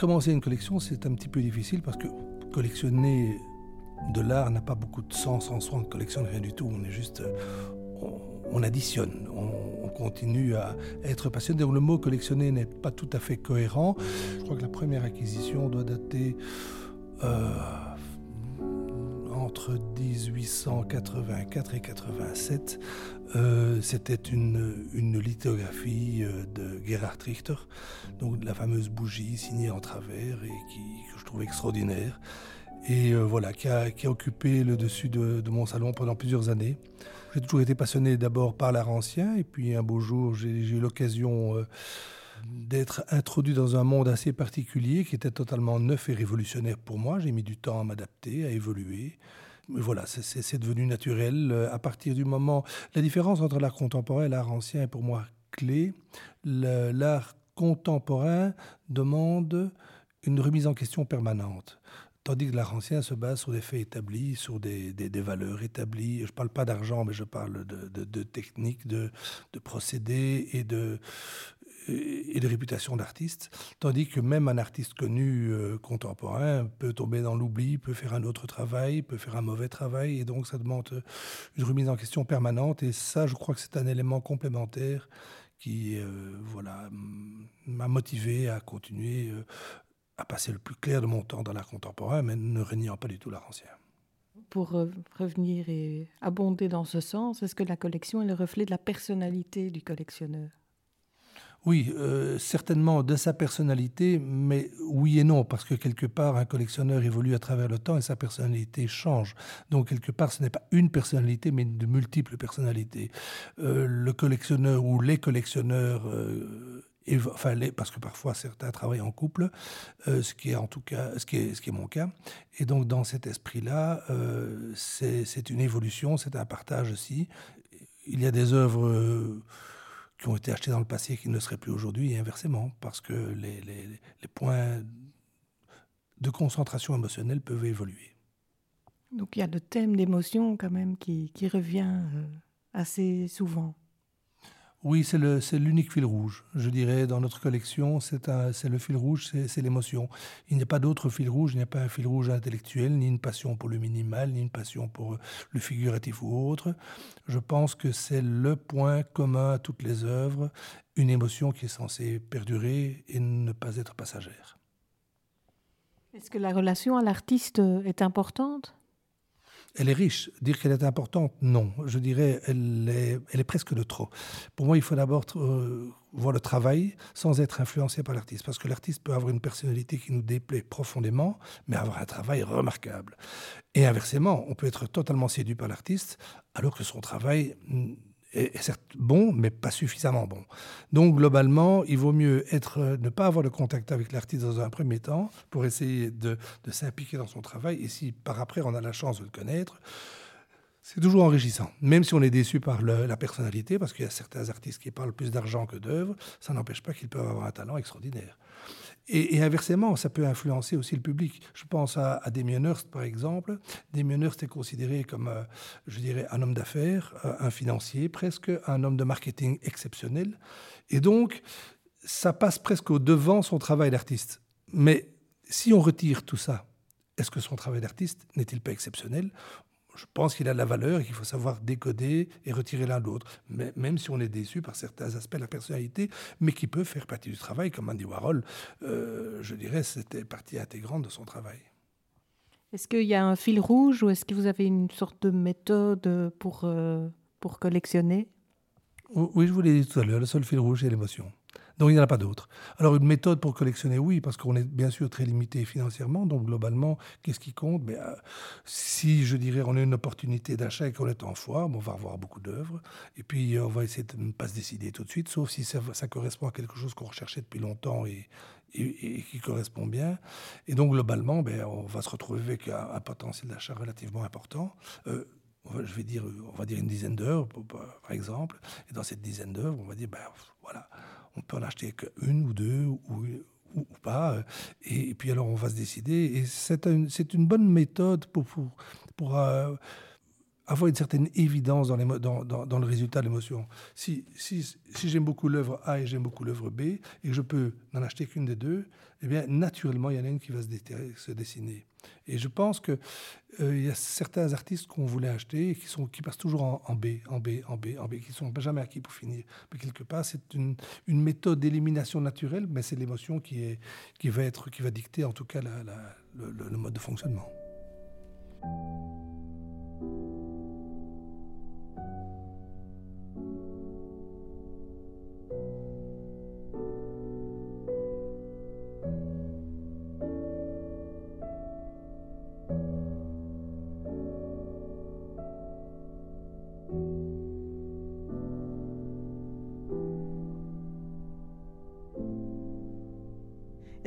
Commencer une collection, c'est un petit peu difficile parce que collectionner de l'art n'a pas beaucoup de sens en soi. On ne collectionne rien du tout. On est juste. On, additionne. On, continue à être passionné. Donc le mot collectionner n'est pas tout à fait cohérent. Je crois que la première acquisition doit dater. Euh, entre 1884 et 87, euh, c'était une, lithographie euh, de Gerhard Richter, donc la fameuse bougie signée en travers et qui, que je trouve extraordinaire. Et euh, voilà, qui a, occupé le dessus de, de, mon salon pendant plusieurs années. J'ai toujours été passionné d'abord par l'art ancien, et puis un beau jour, j'ai eu l'occasion d'être introduit dans un monde assez particulier qui était totalement neuf et révolutionnaire pour moi. J'ai mis du temps à m'adapter, à évoluer. Mais voilà, c'est devenu naturel. Euh, à partir du moment. La différence entre l'art contemporain et l'art ancien est pour moi clé. L'art contemporain demande une remise en question permanente. Tandis que l'art ancien se base sur des faits établis, sur des, des, valeurs établies. Je ne parle pas d'argent, mais je parle de, de, de techniques, de, de procédés et de, et de réputation d'artiste, tandis que même un artiste connu euh, contemporain peut tomber dans l'oubli, peut faire un autre travail, peut faire un mauvais travail, et donc ça demande une remise en question permanente, et ça, je crois que c'est un élément complémentaire qui euh, voilà, m'a motivé à continuer euh, à passer le plus clair de mon temps dans l'art contemporain, mais ne régnant pas du tout l'art ancien. Pour revenir et abonder dans ce sens, est-ce que la collection est le reflet de la personnalité du collectionneur? Oui, euh, certainement de sa personnalité, mais oui et non, parce que quelque part, un collectionneur évolue à travers le temps et sa personnalité change. Donc, quelque part, ce n'est pas une personnalité, mais de multiples personnalités. Euh, le collectionneur ou les collectionneurs... Euh, parce que parfois certains travaillent en couple, ce qui est en tout cas, ce qui est mon cas. Et donc dans cet esprit-là, c'est une évolution, c'est un partage aussi. Il y a des œuvres qui ont été achetés dans le passé et qui ne seraient plus aujourd'hui, et inversement, parce que les, les, les, points de concentration émotionnelle peuvent évoluer. Donc il y a le thème d'émotion quand même qui, qui revient euh, assez souvent. Oui, c'est l'unique fil rouge, je dirais, dans notre collection. C'est le fil rouge, c'est l'émotion. Il n'y a pas d'autre fil rouge, il n'y a pas un fil rouge intellectuel, ni une passion pour le minimal, ni une passion pour le figuratif ou autre. Je pense que c'est le point commun à toutes les œuvres, une émotion qui est censée perdurer et ne pas être passagère. Est-ce que la relation à l'artiste est importante? Elle est riche. Dire qu'elle est importante, non. Je dirais, elle est, elle est presque de trop. Pour moi, il faut d'abord euh, voir le travail sans être influencé par l'artiste. Parce que l'artiste peut avoir une personnalité qui nous déplaît profondément, mais avoir un travail remarquable. Et inversement, on peut être totalement séduit par l'artiste, alors que son travail est, certes bon, mais pas suffisamment bon. Donc globalement, il vaut mieux être, euh, ne pas avoir de contact avec l'artiste dans un premier temps pour essayer de, de s'impliquer dans son travail. Et si par après on a la chance de le connaître, c'est toujours enrichissant. Même si on est déçu par la personnalité, parce qu'il y a certains artistes qui parlent plus d'argent que d'œuvres, ça n'empêche pas qu'ils peuvent avoir un talent extraordinaire. Et, inversement, ça peut influencer aussi le public. Je pense à, Damien Hirst, par exemple. Damien Hirst est considéré comme, euh, je dirais, un homme d'affaires, euh, un financier presque, un homme de marketing exceptionnel. Et donc, ça passe presque au devant son travail d'artiste. Mais si on retire tout ça, est-ce que son travail d'artiste n'est-il pas exceptionnel? Je pense qu'il a de la valeur et qu'il faut savoir décoder et retirer l'un de l'autre, même si on est déçu par certains aspects de la personnalité, mais qui peut faire partie du travail, comme Andy Warhol, euh, je dirais, c'était partie intégrante de son travail. Est-ce qu'il y a un fil rouge ou est-ce que vous avez une sorte de méthode pour, euh, pour collectionner? Oui, je vous l'ai dit tout à l'heure, le seul fil rouge, c'est l'émotion. Donc il n'y en a pas d'autre. Alors une méthode pour collectionner, oui, parce qu'on est bien sûr très limité financièrement. Donc globalement, qu'est-ce qui compte? Mais, euh, Si, je dirais, on a une opportunité d'achat et qu'on est en foire, on va revoir beaucoup d'œuvres. Et puis on va essayer de ne pas se décider tout de suite, sauf si ça, correspond à quelque chose qu'on recherchait depuis longtemps et, et, qui correspond bien. Et donc globalement, ben, on va se retrouver avec un, potentiel d'achat relativement important. Euh, je vais dire, on va dire une dizaine d'heures, par exemple. Et dans cette dizaine d'heures, on va dire, ben voilà, on peut en acheter qu'une ou deux ou, ou, pas. Et, puis alors on va se décider. Et c'est une bonne méthode pour, pour, pour euh, avoir une certaine évidence dans, les, dans, dans, le résultat de l'émotion. Si, si, si j'aime beaucoup l'œuvre A et j'aime beaucoup l'œuvre B, et que je peux n'en acheter qu'une des deux, eh bien, naturellement, il y en a une qui va se, se dessiner. Et je pense qu'il euh, il y a certains artistes qu'on voulait acheter et qui, sont, qui passent toujours en, B, en B, en B, en B, qui ne sont jamais acquis pour finir. Mais quelque part, c'est une, méthode d'élimination naturelle, mais c'est l'émotion qui, est, qui, va être, qui va dicter en tout cas le mode de fonctionnement.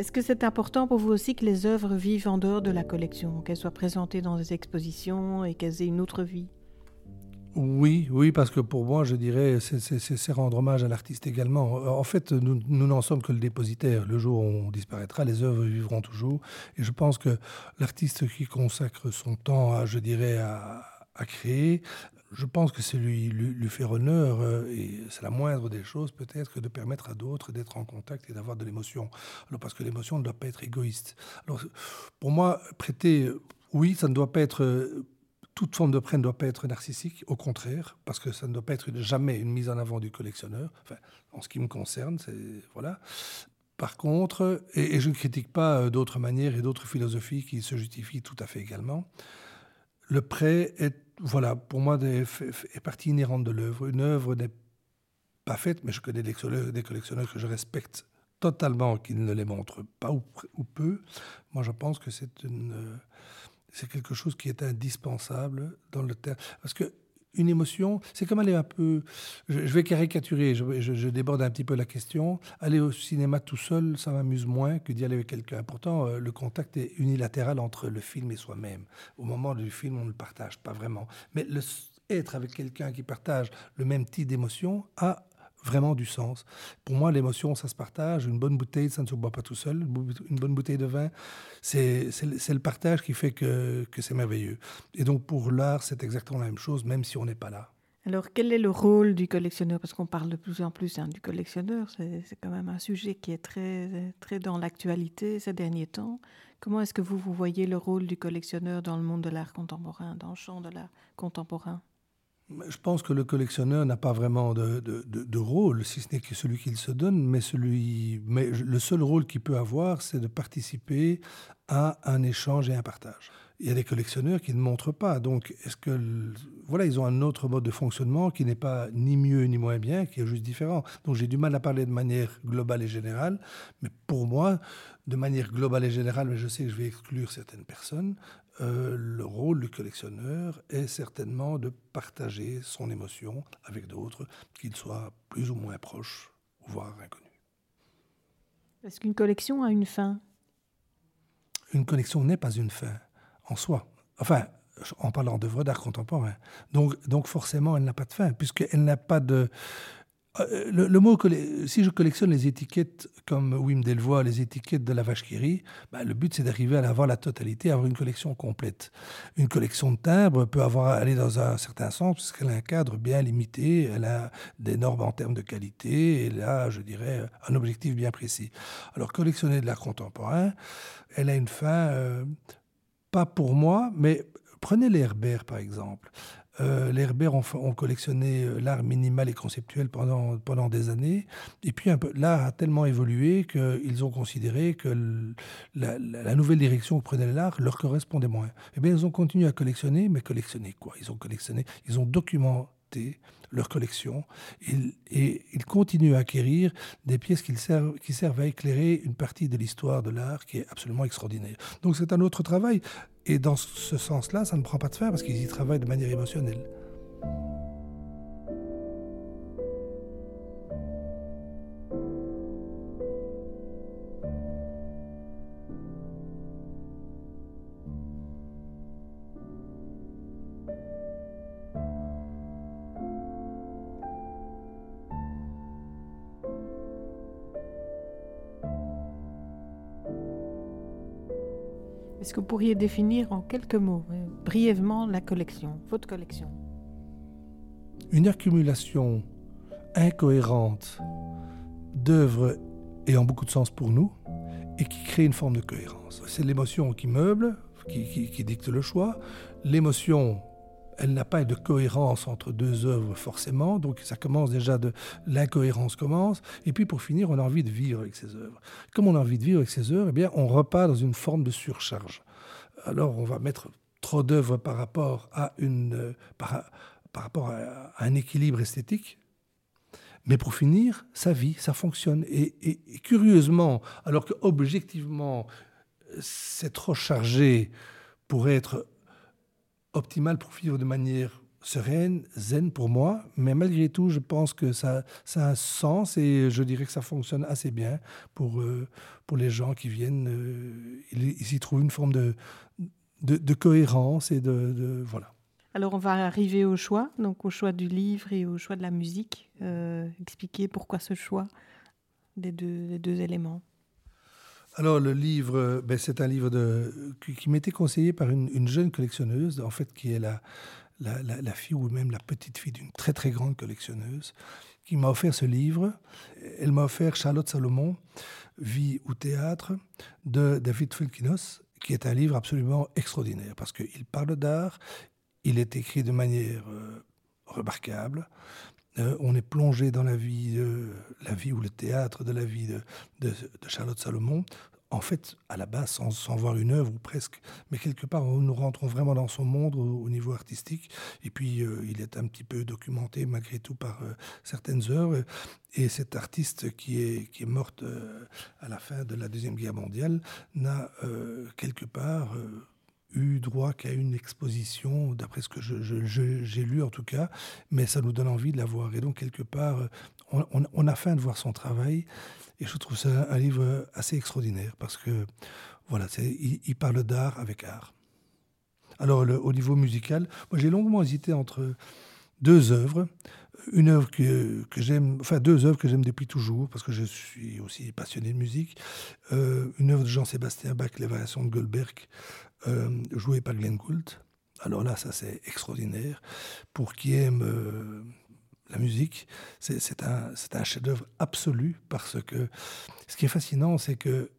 Est-ce que c'est important pour vous aussi que les œuvres vivent en dehors de la collection, qu'elles soient présentées dans des expositions et qu'elles aient une autre vie? Oui, oui, parce que pour moi, je dirais, c'est rendre hommage à l'artiste également. En fait, nous n'en sommes que le dépositaire. Le jour où on disparaîtra, les œuvres vivront toujours. Et je pense que l'artiste qui consacre son temps, à, je dirais, à, à créer, je pense que c'est lui, lui, faire honneur, euh, et c'est la moindre des choses peut-être que de permettre à d'autres d'être en contact et d'avoir de l'émotion. Alors parce que l'émotion ne doit pas être égoïste. Alors pour moi, prêter, oui, ça ne doit pas être euh, toute forme de prêt ne doit pas être narcissique, au contraire, parce que ça ne doit pas être jamais une mise en avant du collectionneur. Enfin, en ce qui me concerne, c'est voilà. Par contre, et, et je ne critique pas euh, d'autres manières et d'autres philosophies qui se justifient tout à fait également. Le prêt est voilà, pour moi, est partie inhérente de l'œuvre. Une œuvre n'est pas faite, mais je connais des collectionneurs, que je respecte totalement, qui ne les montrent pas ou, peu. Moi, je pense que c'est c'est quelque chose qui est indispensable dans le terme. Parce que une émotion, c'est comme aller un peu. Je, vais caricaturer, je, déborde un petit peu la question. Aller au cinéma tout seul, ça m'amuse moins que d'y aller avec quelqu'un. Pourtant, euh, le contact est unilatéral entre le film et soi-même. Au moment du film, on ne le partage pas vraiment. Mais être avec quelqu'un qui partage le même type d'émotion a vraiment du sens. Pour moi, l'émotion, ça se partage. Une bonne bouteille, ça ne se boit pas tout seul. Une bonne bouteille de vin, c'est le partage qui fait que, que c'est merveilleux. Et donc, pour l'art, c'est exactement la même chose, même si on n'est pas là. Alors, quel est le rôle du collectionneur? Parce qu'on parle de plus en plus hein, du collectionneur. C'est quand même un sujet qui est très, très dans l'actualité ces derniers temps. Comment est-ce que vous, vous voyez le rôle du collectionneur dans le monde de l'art contemporain, dans le champ de l'art contemporain? Je pense que le collectionneur n'a pas vraiment de, de, de, rôle, si ce n'est que celui qu'il se donne, mais, celui, mais le seul rôle qu'il peut avoir, c'est de participer à un échange et un partage. Il y a des collectionneurs qui ne montrent pas. Donc, est-ce que voilà, ils ont un autre mode de fonctionnement qui n'est pas ni mieux ni moins bien, qui est juste différent. Donc, j'ai du mal à parler de manière globale et générale, mais pour moi, de manière globale et générale, mais je sais que je vais exclure certaines personnes, euh, le rôle du collectionneur est certainement de partager son émotion avec d'autres, qu'ils soient plus ou moins proches, voire inconnus. Est-ce qu'une collection a une fin? Une collection n'est pas une fin en soi. Enfin, en parlant d'œuvres d'art contemporain. Donc, donc forcément, elle n'a pas de fin, puisqu'elle n'a pas de... Euh, le, mot, si je collectionne les étiquettes comme Wim Delvoye, les étiquettes de la vache qui rit, bah, le but c'est d'arriver à avoir la totalité, à avoir une collection complète. Une collection de timbres peut avoir aller dans un certain sens parce qu'elle a un cadre bien limité, elle a des normes en termes de qualité, et là, je dirais, un objectif bien précis. Alors collectionner de l'art contemporain, elle a une fin, euh, pas pour moi, mais prenez les Herbert par exemple. Euh, les Herbert ont, collectionné euh, l'art minimal et conceptuel pendant, pendant des années. Et puis, l'art a tellement évolué qu'ils ont considéré que la, nouvelle direction que prenait l'art leur correspondait moins. Eh bien, ils ont continué à collectionner, mais collectionner quoi? Ils ont collectionné, ils ont documenté leur collection et, ils continuent à acquérir des pièces servent, qui servent à éclairer une partie de l'histoire de l'art qui est absolument extraordinaire. Donc c'est un autre travail. Et dans ce sens-là, ça ne prend pas de fin parce qu'ils y travaillent de manière émotionnelle. Est-ce que vous pourriez définir en quelques mots, euh, brièvement, la collection, votre collection? Une accumulation incohérente d'œuvres ayant beaucoup de sens pour nous et qui crée une forme de cohérence. C'est l'émotion qui meuble, qui, qui dicte le choix. L'émotion elle n'a pas de cohérence entre deux œuvres forcément, donc ça commence déjà de l'incohérence commence, et puis pour finir, on a envie de vivre avec ces œuvres. Comme on a envie de vivre avec ces œuvres, eh bien, on repart dans une forme de surcharge. Alors on va mettre trop d'œuvres par rapport à une, par, rapport à, un équilibre esthétique, mais pour finir, ça vit, ça fonctionne. Et, curieusement, alors que objectivement, c'est trop chargé pour être optimal pour vivre de manière sereine, zen pour moi, mais malgré tout, je pense que ça, a un sens et je dirais que ça fonctionne assez bien pour, euh, pour les gens qui viennent. Euh, ils, y trouvent une forme de, de, cohérence et de, Voilà. Alors on va arriver au choix, donc au choix du livre et au choix de la musique. Euh, expliquer pourquoi ce choix des deux éléments. Alors le livre, ben, c'est un livre qui, m'était conseillé par une, jeune collectionneuse, en fait qui est la, la, fille ou même la petite fille d'une très très grande collectionneuse, qui m'a offert ce livre. Elle m'a offert Charlotte Salomon, Vie ou théâtre, de David Fulkinos, qui est un livre absolument extraordinaire, parce qu'il parle d'art, il est écrit de manière euh, remarquable, euh, on est plongé dans la vie, la vie ou le théâtre de la vie de, Charlotte Salomon. En fait, à la base, sans, voir une œuvre ou presque, mais quelque part, nous rentrons vraiment dans son monde au, niveau artistique. Et puis, euh, il est un petit peu documenté malgré tout par euh, certaines œuvres. Et cette artiste qui est, qui est morte à la fin de la Deuxième Guerre mondiale n'a quelque part eu droit qu'à une exposition, d'après ce que j'ai lu en tout cas, mais ça nous donne envie de la voir. Et donc, quelque part, on, a faim de voir son travail, et je trouve ça un livre assez extraordinaire, parce que, voilà, il, il, parle d'art avec art. Alors, au niveau musical, moi j'ai longuement hésité entre deux œuvres. Une œuvre que, que j'aime, enfin deux œuvres que j'aime depuis toujours, parce que je suis aussi passionné de musique. Euh, une œuvre de Jean-Sébastien Bach, Les variations de Goldberg, euh, joué par Glenn Gould. Alors là, ça c'est extraordinaire. Pour qui aime euh, la musique, c'est un, un chef-d'œuvre absolu parce que ce qui est fascinant, c'est que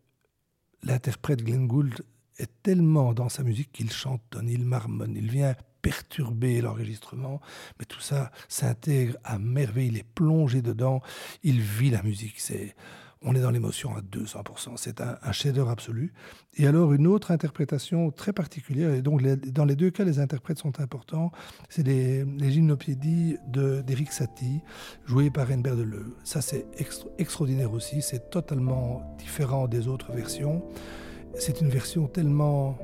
l'interprète Glenn Gould est tellement dans sa musique qu'il chantonne, il marmonne, il vient perturber l'enregistrement, mais tout ça s'intègre à merveille, il est plongé dedans, il vit la musique. C'est on est dans l'émotion à 200%. C'est un, chef-d'œuvre absolu. Et alors, une autre interprétation très particulière, et donc dans les deux cas, les interprètes sont importants, c'est les, les gymnopédies d'Éric Satie, jouées par Anne Berdeleu. Ça, c'est extraordinaire aussi. C'est totalement différent des autres versions. C'est une version tellement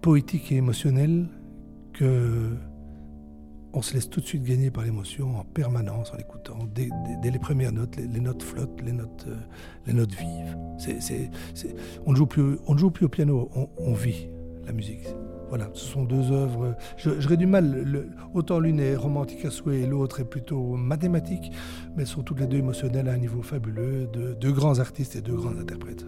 poétique et émotionnelle que on se laisse tout de suite gagner par l'émotion en permanence en l'écoutant. Dès, les premières notes, les, notes flottent, les notes, euh, les notes vivent. on, ne joue plus, on joue plus au piano, on, vit la musique. Voilà, ce sont deux œuvres. J'aurais du mal, autant l'une est romantique à souhait et l'autre est plutôt mathématique, mais elles sont toutes les deux émotionnelles à un niveau fabuleux, de deux grands artistes et deux grands interprètes.